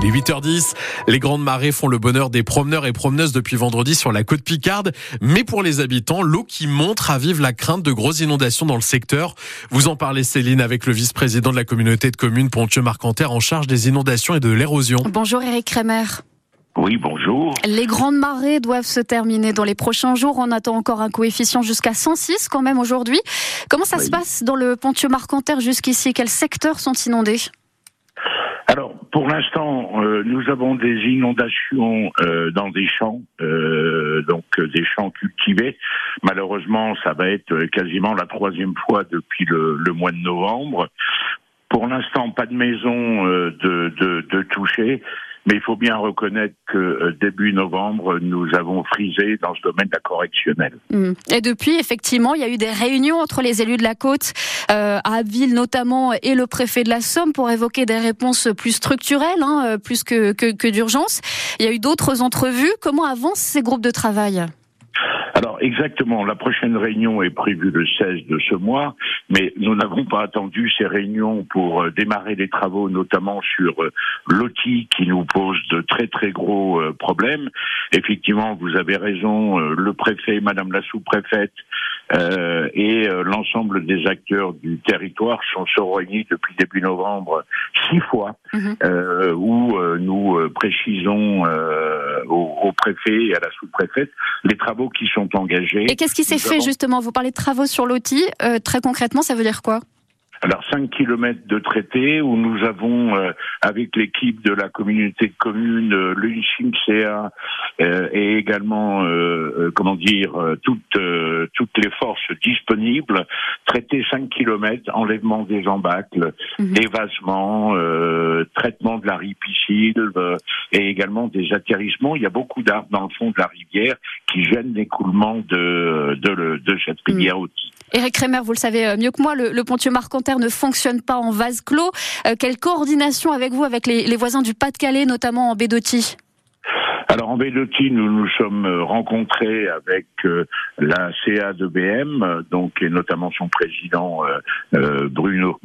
Il est 8h10. Les grandes marées font le bonheur des promeneurs et promeneuses depuis vendredi sur la côte Picarde. Mais pour les habitants, l'eau qui monte ravive la crainte de grosses inondations dans le secteur. Vous en parlez, Céline, avec le vice-président de la communauté de communes Pontieux-Marcanterre en charge des inondations et de l'érosion. Bonjour Eric Kremer. Oui, bonjour. Les grandes marées doivent se terminer dans les prochains jours. On attend encore un coefficient jusqu'à 106 quand même aujourd'hui. Comment ça se passe dans le Pontieux-Marcanterre jusqu'ici? Quels secteurs sont inondés? Alors, pour l'instant, euh, nous avons des inondations euh, dans des champs, euh, donc des champs cultivés. Malheureusement, ça va être quasiment la troisième fois depuis le, le mois de novembre. Pour l'instant, pas de maison de, de, de toucher. Mais il faut bien reconnaître que euh, début novembre, nous avons frisé dans ce domaine de la correctionnelle. Mmh. Et depuis, effectivement, il y a eu des réunions entre les élus de la côte, euh, à Abbeville notamment, et le préfet de la Somme pour évoquer des réponses plus structurelles, hein, euh, plus que, que, que d'urgence. Il y a eu d'autres entrevues. Comment avancent ces groupes de travail? Alors exactement, la prochaine réunion est prévue le 16 de ce mois, mais nous n'avons pas attendu ces réunions pour euh, démarrer les travaux, notamment sur euh, l'OTI qui nous pose de très très gros euh, problèmes. Effectivement, vous avez raison, le préfet, Madame la sous-préfète et l'ensemble des acteurs du territoire sont, sont réunis depuis début novembre six fois, mhm. où nous précisons au, au préfet et à la sous-préfète les travaux qui sont engagés. Et qu'est-ce qui s'est fait justement? Vous parlez de travaux sur l'OTI. Euh, très concrètement, ça veut dire quoi? Alors 5 kilomètres de traité où nous avons euh, avec l'équipe de la communauté de communes, euh, l'UNCIMCA euh, et également comment dire toutes toutes les forces disponibles traité 5 kilomètres, enlèvement des embâcles, mhm. évasement, traitement de la ripisylve et également des atterrissements. Il y a beaucoup d'arbres dans le fond de la rivière qui gênent l'écoulement de, de, de cette mhm. rivière mmh. Eric Kremer, vous le savez mieux que moi, le, le pontieux Marcanterre ne fonctionne pas en vase clos. Euh, quelle coordination avec vous, avec les, voisins du Pas-de-Calais, notamment en Bédotti alors en Bédotti, nous nous sommes rencontrés avec euh, la CA de BM, donc et notamment son président euh, Bruno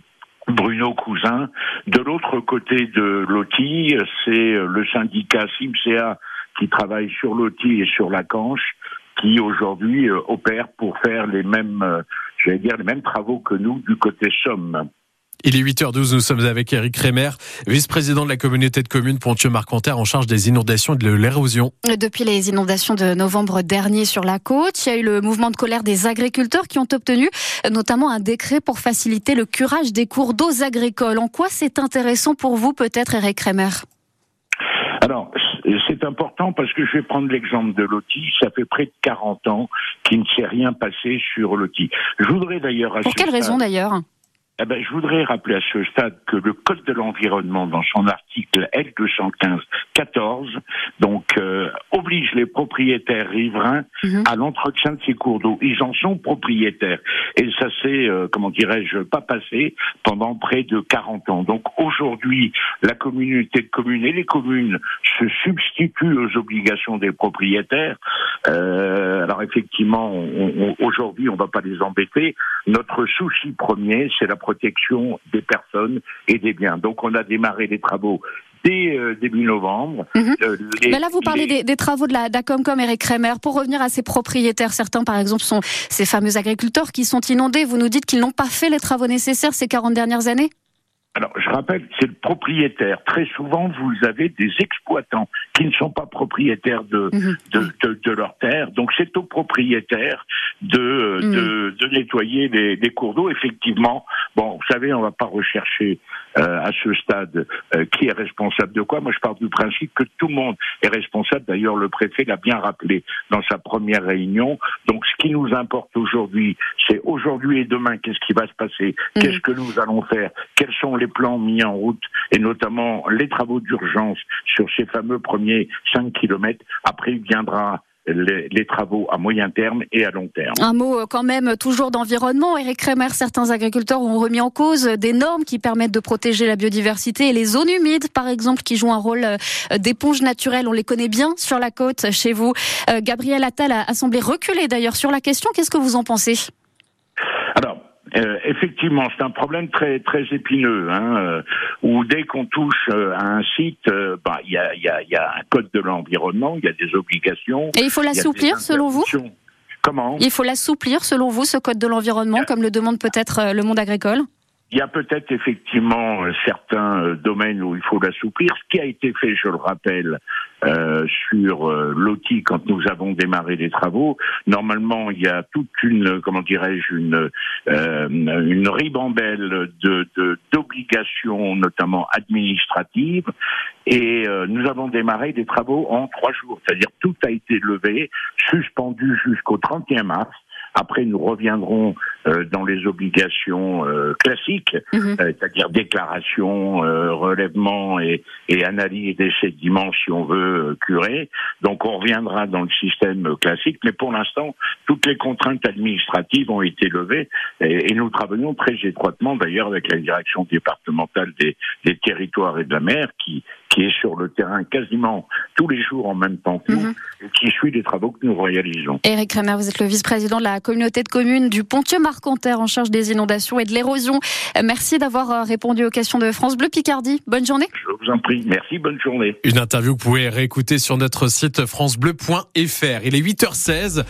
Bruno Cousin. De l'autre côté de l'OTI, c'est le syndicat SIMCA qui travaille sur l'OTI et sur la Canche, qui aujourd'hui opère pour faire les mêmes j'allais dire, les mêmes travaux que nous du côté Somme. Il est 8h12, nous sommes avec Eric Rémer, vice-président de la communauté de communes Pontieux-Marcanterre en charge des inondations et de l'érosion. Depuis les inondations de novembre dernier sur la côte, il y a eu le mouvement de colère des agriculteurs qui ont obtenu notamment un décret pour faciliter le curage des cours d'eau agricoles. En quoi c'est intéressant pour vous peut-être Eric Rémer alors, c'est important parce que je vais prendre l'exemple de l'OTI. Ça fait près de 40 ans qu'il ne s'est rien passé sur l'OTI. Je voudrais d'ailleurs... Pour quelle raison d'ailleurs? Eh ben, je voudrais rappeler à ce stade que le Code de l'environnement, dans son article L215-14, donc euh, oblige les propriétaires riverains mhm. à l'entretien de ces cours d'eau. Ils en sont propriétaires. Et ça s'est, euh, comment dirais-je, pas passé pendant près de 40 ans. Donc aujourd'hui, la communauté de communes et les communes se substituent aux obligations des propriétaires. Euh, alors effectivement, aujourd'hui, on ne va pas les embêter. Notre souci premier, c'est la protection des personnes et des biens. Donc on a démarré les travaux dès euh, début novembre. Mhm. Euh, Mais là, vous parlez des, travaux de la d'Acomcom, Eric Kremer. Pour revenir à ces propriétaires, certains, par exemple, sont ces fameux agriculteurs qui sont inondés. Vous nous dites qu'ils n'ont pas fait les travaux nécessaires ces 40 dernières années? Alors, je rappelle, c'est le propriétaire. Très souvent, vous avez des exploitants qui ne sont pas propriétaires de, mhm. de, de, leur terre. Donc, c'est au propriétaire de, mhm. de, de, nettoyer les, les cours d'eau. Effectivement, bon, vous savez, on va pas rechercher euh, à ce stade euh, qui est responsable de quoi. Moi, je parle du principe que tout le monde est responsable. D'ailleurs, le préfet l'a bien rappelé dans sa première réunion. Donc, ce qui nous importe aujourd'hui, c'est aujourd'hui et demain, qu'est-ce qui va se passer? Mhm. Qu'est-ce que nous allons faire? Quels sont les plans mis en route? Et notamment les travaux d'urgence sur ces fameux premiers 5 kilomètres. Après, il viendra les, travaux à moyen terme et à long terme. Un mot euh, quand même toujours d'environnement. Eric Kremer, certains agriculteurs ont remis en cause des normes qui permettent de protéger la biodiversité et les zones humides, par exemple, qui jouent un rôle euh, d'éponge naturelle. On les connaît bien sur la côte chez vous. Euh, Gabriel Attal a semblé reculer d'ailleurs sur la question. Qu'est-ce que vous en pensez? Alors, euh, effectivement, c'est un problème très très épineux, hein, euh, où dès qu'on touche euh, à un site, bah, il y, a, y, a, y, a, un code de l'environnement, il y a des obligations. Et il faut l'assouplir selon vous Comment? Il faut l'assouplir selon vous, ce code de l'environnement, comme le demande peut-être le monde agricole? Il y a peut-être effectivement certains domaines où il faut l'assouplir. Ce qui a été fait, je le rappelle, euh, sur euh, l'OTI quand nous avons démarré les travaux. Normalement, il y a toute une, comment dirais-je, une, euh, une ribambelle de, d'obligations, notamment administratives, et euh, nous avons démarré des travaux en trois jours. C'est-à-dire tout a été levé, suspendu jusqu'au 31 mars. Après, nous reviendrons euh, dans les obligations euh, classiques, mhm. euh, c'est-à-dire déclaration, relèvement et, et, analyse des sédiments si on veut curer. Donc, on reviendra dans le système classique, mais pour l'instant, toutes les contraintes administratives ont été levées et, et nous travaillons très étroitement, d'ailleurs, avec la direction départementale des, des territoires et de la mer, qui, qui est sur le terrain quasiment tous les jours en même temps que nous, mhm. et qui suit les travaux que nous réalisons. Éric Kremer, vous êtes le vice-président de la communauté de communes du Pontieux-Marcanterre en charge des inondations et de l'érosion. Euh, merci d'avoir euh, répondu aux questions de France Bleu Picardie. Bonne journée. Je vous en prie. Merci, bonne journée. Une interview que vous pouvez réécouter sur notre site francebleu.fr. Il est 8h16.